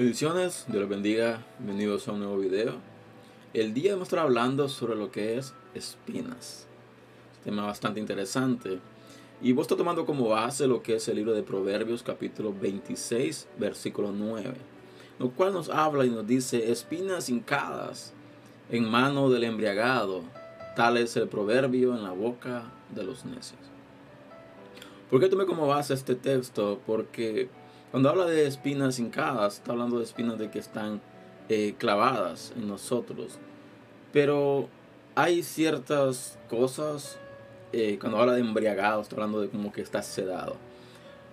Bendiciones, Dios bendiga, bienvenidos a un nuevo video. El día vamos a estar hablando sobre lo que es espinas. Un tema bastante interesante. Y vos está tomando como base lo que es el libro de Proverbios capítulo 26, versículo 9. Lo cual nos habla y nos dice, espinas hincadas en mano del embriagado, tal es el proverbio en la boca de los necios. ¿Por qué tomé como base este texto? Porque cuando habla de espinas hincadas, está hablando de espinas de que están eh, clavadas en nosotros. Pero hay ciertas cosas, eh, cuando habla de embriagado, está hablando de como que está sedado.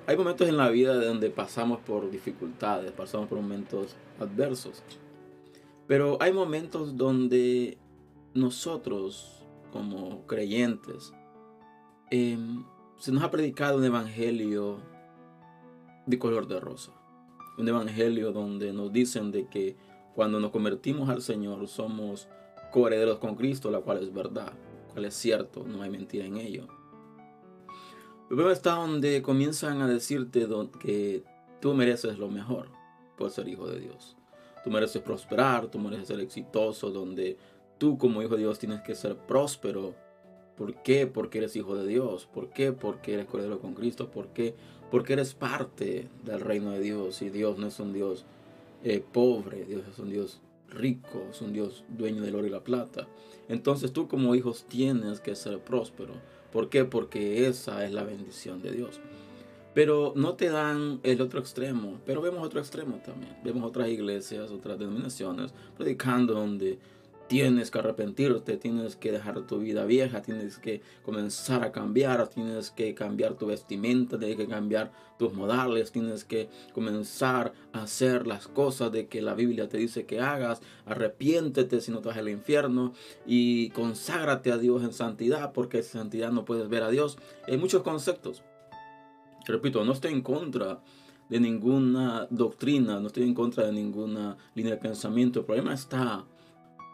Hay momentos en la vida donde pasamos por dificultades, pasamos por momentos adversos. Pero hay momentos donde nosotros, como creyentes, em, se nos ha predicado un evangelio de color de rosa. Un evangelio donde nos dicen de que cuando nos convertimos al Señor somos coherederos con Cristo, la cual es verdad, cual es cierto, no hay mentira en ello. Luego está donde comienzan a decirte que tú mereces lo mejor por ser hijo de Dios. Tú mereces prosperar, tú mereces ser exitoso, donde tú como hijo de Dios tienes que ser próspero. ¿Por qué? Porque eres hijo de Dios. ¿Por qué? Porque eres coheredero con Cristo. ¿Por qué? Porque eres parte del reino de Dios y Dios no es un Dios eh, pobre, Dios es un Dios rico, es un Dios dueño del oro y la plata. Entonces tú como hijos tienes que ser próspero. ¿Por qué? Porque esa es la bendición de Dios. Pero no te dan el otro extremo, pero vemos otro extremo también. Vemos otras iglesias, otras denominaciones predicando donde Tienes que arrepentirte, tienes que dejar tu vida vieja, tienes que comenzar a cambiar, tienes que cambiar tu vestimenta, tienes que cambiar tus modales, tienes que comenzar a hacer las cosas de que la Biblia te dice que hagas. Arrepiéntete si no te vas al infierno y conságrate a Dios en santidad, porque sin santidad no puedes ver a Dios. Hay muchos conceptos. Repito, no estoy en contra de ninguna doctrina, no estoy en contra de ninguna línea de pensamiento. El problema está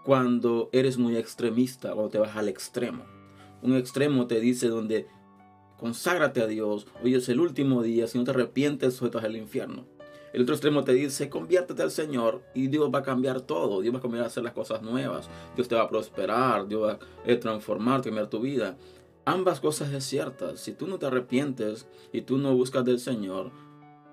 cuando eres muy extremista, cuando te vas al extremo. Un extremo te dice donde conságrate a Dios, hoy es el último día, si no te arrepientes, sueltas al infierno. El otro extremo te dice, conviértete al Señor y Dios va a cambiar todo, Dios va a cambiar a hacer las cosas nuevas, Dios te va a prosperar, Dios va a eh, transformar, cambiar tu vida. Ambas cosas es ciertas. Si tú no te arrepientes y tú no buscas del Señor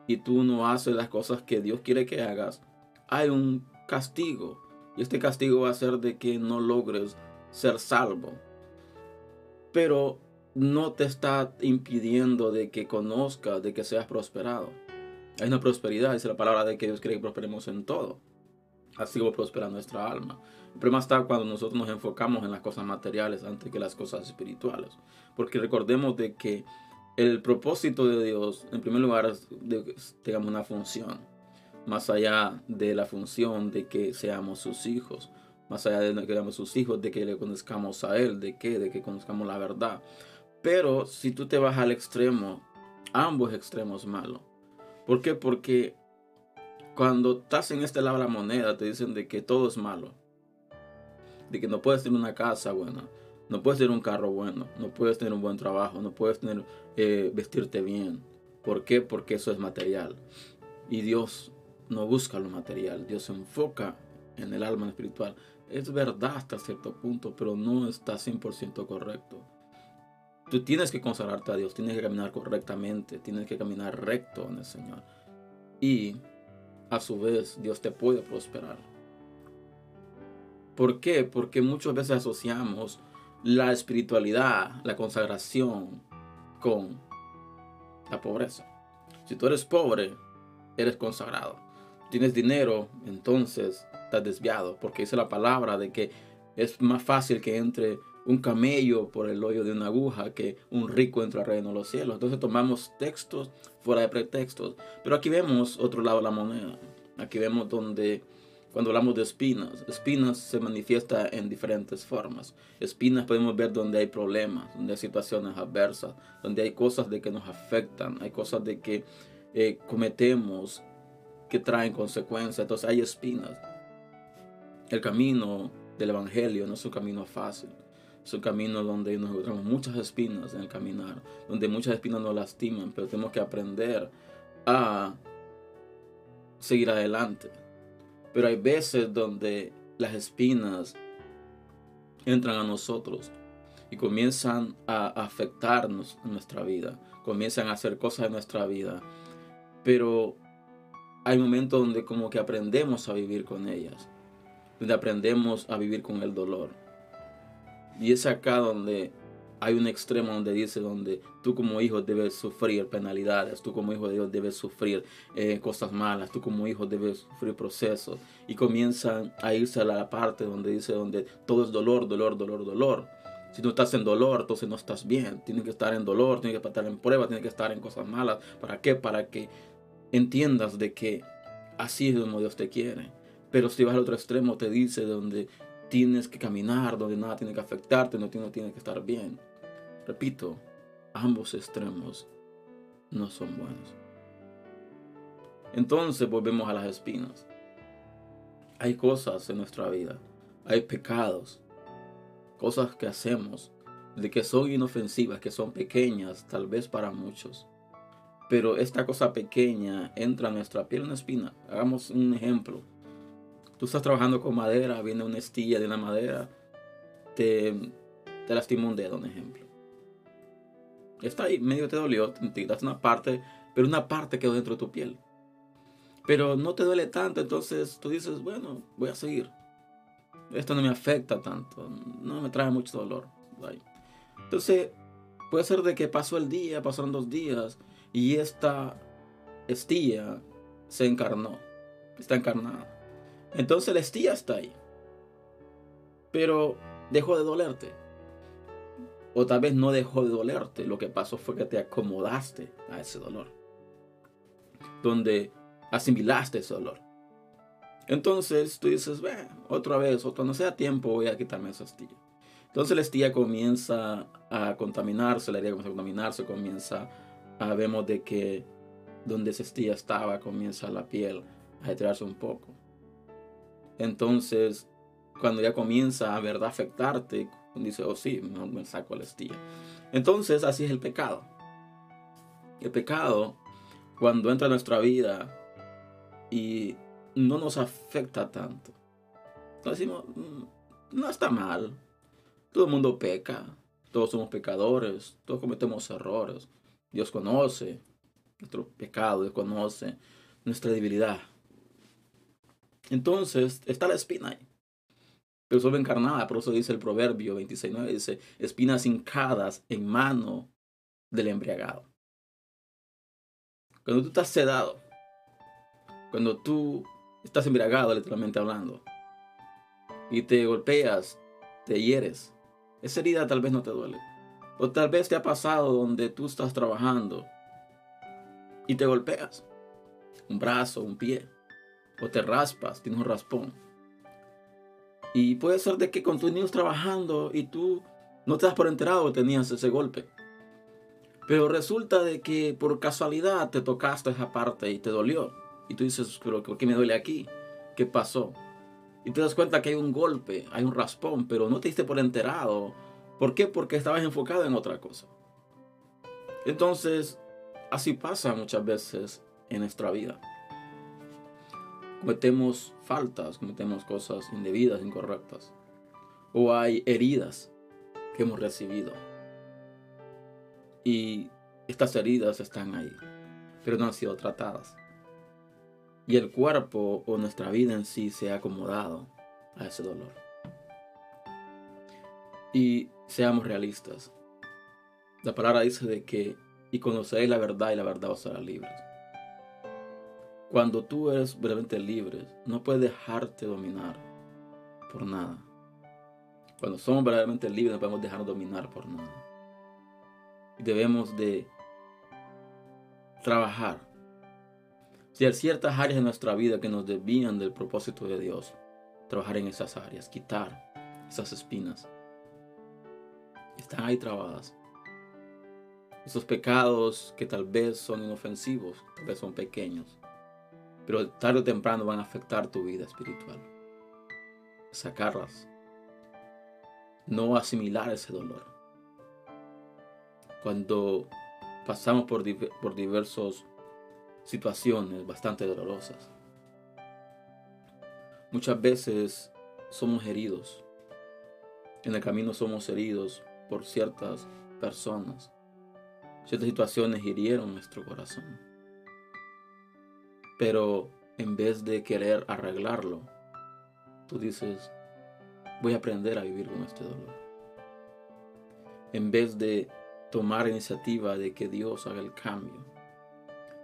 y tú no haces las cosas que Dios quiere que hagas, hay un castigo. Este castigo va a ser de que no logres ser salvo. Pero no te está impidiendo de que conozcas, de que seas prosperado. Hay una prosperidad, dice la palabra de que Dios quiere que prosperemos en todo. Así como prospera nuestra alma. El problema está cuando nosotros nos enfocamos en las cosas materiales antes que las cosas espirituales. Porque recordemos de que el propósito de Dios, en primer lugar, es que tengamos una función más allá de la función de que seamos sus hijos, más allá de que seamos sus hijos, de que le conozcamos a Él, de que, de que conozcamos la verdad. Pero si tú te vas al extremo, ambos extremos malos. ¿Por qué? Porque cuando estás en este lado de la moneda, te dicen de que todo es malo. De que no puedes tener una casa buena, no puedes tener un carro bueno, no puedes tener un buen trabajo, no puedes eh, vestirte bien. ¿Por qué? Porque eso es material. Y Dios no busca lo material, Dios se enfoca en el alma espiritual. Es verdad hasta cierto punto, pero no está 100% correcto. Tú tienes que consagrarte a Dios, tienes que caminar correctamente, tienes que caminar recto en el Señor. Y a su vez Dios te puede prosperar. ¿Por qué? Porque muchas veces asociamos la espiritualidad, la consagración con la pobreza. Si tú eres pobre, eres consagrado tienes dinero, entonces estás desviado, porque dice la palabra de que es más fácil que entre un camello por el hoyo de una aguja que un rico entre al reino de los cielos. Entonces tomamos textos fuera de pretextos. Pero aquí vemos otro lado de la moneda. Aquí vemos donde cuando hablamos de espinas, espinas se manifiesta en diferentes formas. Espinas podemos ver donde hay problemas, donde hay situaciones adversas, donde hay cosas de que nos afectan, hay cosas de que eh, cometemos que traen consecuencias. Entonces hay espinas. El camino del Evangelio no es un camino fácil. Es un camino donde nos encontramos muchas espinas en el caminar, donde muchas espinas nos lastiman, pero tenemos que aprender a seguir adelante. Pero hay veces donde las espinas entran a nosotros y comienzan a afectarnos en nuestra vida, comienzan a hacer cosas en nuestra vida. Pero hay momentos donde como que aprendemos a vivir con ellas, donde aprendemos a vivir con el dolor. Y es acá donde hay un extremo donde dice donde tú como hijo debes sufrir penalidades, tú como hijo de Dios debes sufrir eh, cosas malas, tú como hijo debes sufrir procesos. Y comienzan a irse a la parte donde dice donde todo es dolor, dolor, dolor, dolor. Si tú estás en dolor, entonces no estás bien. Tienes que estar en dolor, tienes que estar en prueba, tienes que estar en cosas malas. ¿Para qué? Para que entiendas de que así es como Dios te quiere. Pero si vas al otro extremo, te dice donde tienes que caminar, donde nada tiene que afectarte, no tienes, que estar bien. Repito, ambos extremos no son buenos. Entonces volvemos a las espinas. Hay cosas en nuestra vida, hay pecados, cosas que hacemos, de que son inofensivas, que son pequeñas, tal vez para muchos, pero esta cosa pequeña entra en nuestra piel una espina. Hagamos un ejemplo. Tú estás trabajando con madera, viene una estilla de una madera, te, te lastima un dedo, un ejemplo. Está ahí, medio te dolió, te tiraste una parte, pero una parte quedó dentro de tu piel. Pero no te duele tanto, entonces tú dices, bueno, voy a seguir. Esto no me afecta tanto, no me trae mucho dolor. Entonces, puede ser de que pasó el día, pasaron dos días, y esta estilla se encarnó, está encarnada. Entonces la estilla está ahí, pero dejó de dolerte. O tal vez no dejó de dolerte, lo que pasó fue que te acomodaste a ese dolor, donde asimilaste ese dolor. Entonces tú dices, ve, otra vez, o cuando sea tiempo voy a quitarme esa estilla. Entonces la estilla comienza a contaminarse, la herida comienza a contaminarse, comienza ah, vemos de que donde ese estilla estaba comienza la piel a retirarse un poco. Entonces, cuando ya comienza a verdad afectarte, dice, oh sí, me saco la estilla. Entonces, así es el pecado. El pecado, cuando entra en nuestra vida y no nos afecta tanto, decimos, mm, no está mal. Todo el mundo peca. Todos somos pecadores. Todos cometemos errores. Dios conoce nuestro pecado, Dios conoce nuestra debilidad. Entonces está la espina ahí. Pero solo encarnada, por eso dice el proverbio 26.9, dice, espinas hincadas en mano del embriagado. Cuando tú estás sedado, cuando tú estás embriagado, literalmente hablando, y te golpeas, te hieres, esa herida tal vez no te duele. O tal vez te ha pasado donde tú estás trabajando y te golpeas. Un brazo, un pie. O te raspas, tienes un raspón. Y puede ser de que continues trabajando y tú no te das por enterado que tenías ese golpe. Pero resulta de que por casualidad te tocaste esa parte y te dolió. Y tú dices, pero ¿por qué me duele aquí? ¿Qué pasó? Y te das cuenta que hay un golpe, hay un raspón, pero no te diste por enterado ¿Por qué? Porque estabas enfocado en otra cosa. Entonces, así pasa muchas veces en nuestra vida. Cometemos faltas, cometemos cosas indebidas, incorrectas. O hay heridas que hemos recibido. Y estas heridas están ahí, pero no han sido tratadas. Y el cuerpo o nuestra vida en sí se ha acomodado a ese dolor. Y seamos realistas. La palabra dice de que y conoceréis la verdad y la verdad os hará libres. Cuando tú eres verdaderamente libre, no puedes dejarte dominar por nada. Cuando somos verdaderamente libres, no podemos dejarnos dominar por nada. Debemos de trabajar. Si hay ciertas áreas de nuestra vida que nos desvían del propósito de Dios, trabajar en esas áreas, quitar esas espinas están ahí trabadas. Esos pecados que tal vez son inofensivos, tal vez son pequeños, pero tarde o temprano van a afectar tu vida espiritual. Sacarlas. No asimilar ese dolor. Cuando pasamos por, por diversas situaciones bastante dolorosas, Muchas veces somos heridos. En el camino somos heridos por ciertas personas. Ciertas situaciones hirieron nuestro corazón. Pero en vez de querer arreglarlo, tú dices, voy a aprender a vivir con este dolor. En vez de tomar iniciativa de que Dios haga el cambio,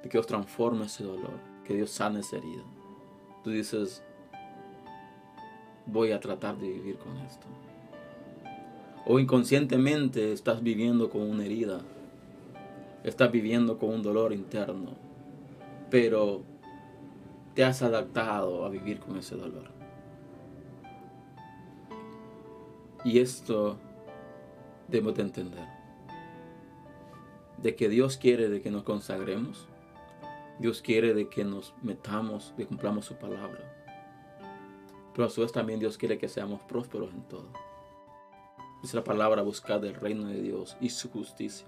de que Dios transforme ese dolor, que Dios sane esa herida, tú dices, voy a tratar de vivir con esto. O inconscientemente estás viviendo con una herida, estás viviendo con un dolor interno, pero te has adaptado a vivir con ese dolor. Y esto debemos de entender. De que Dios quiere de que nos consagremos. Dios quiere de que nos metamos, de cumplamos su palabra. Pero a su vez también Dios quiere que seamos prósperos en todo. Dice la palabra, buscar el reino de Dios y su justicia.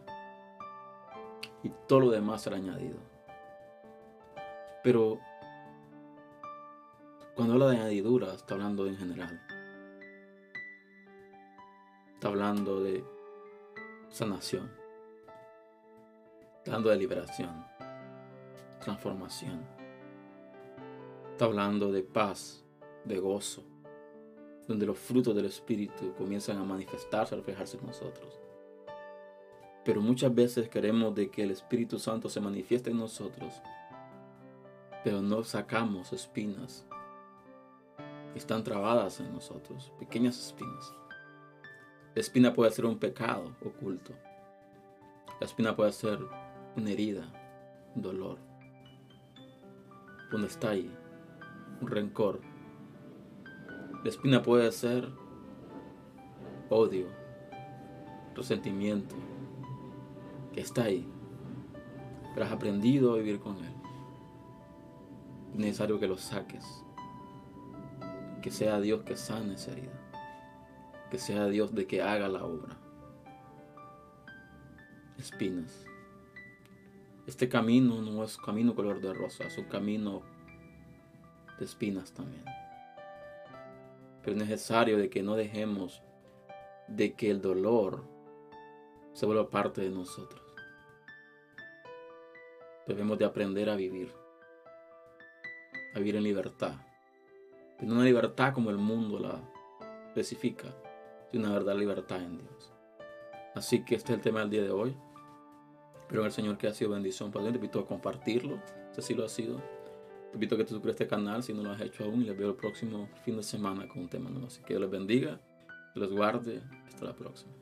Y todo lo demás será añadido. Pero cuando habla de añadidura, está hablando en general. Está hablando de sanación. Está hablando de liberación. Transformación. Está hablando de paz, de gozo. Donde los frutos del Espíritu comienzan a manifestarse, a reflejarse en nosotros. Pero muchas veces queremos de que el Espíritu Santo se manifieste en nosotros. Pero no sacamos espinas están trabadas en nosotros, pequeñas espinas. La espina puede ser un pecado oculto. La espina puede ser una herida, un dolor. Donde está ahí, un rencor. La espina puede ser odio, resentimiento, que está ahí. Pero has aprendido a vivir con él. Es necesario que lo saques. Que sea Dios que sane esa herida que sea Dios de que haga la obra. Espinas. Este camino no es camino color de rosa, es un camino de espinas también. Pero es necesario de que no dejemos de que el dolor se vuelva parte de nosotros. Debemos de aprender a vivir, a vivir en libertad, en una libertad como el mundo la especifica, de una verdadera libertad en Dios. Así que este es el tema del día de hoy. Espero el Señor que ha sido bendición para ti. Te invito a compartirlo, si así lo ha sido. Te invito a que te suscribas a este canal si no lo has hecho aún y les veo el próximo fin de semana con un tema nuevo. Así que Dios les bendiga, les guarde. Hasta la próxima.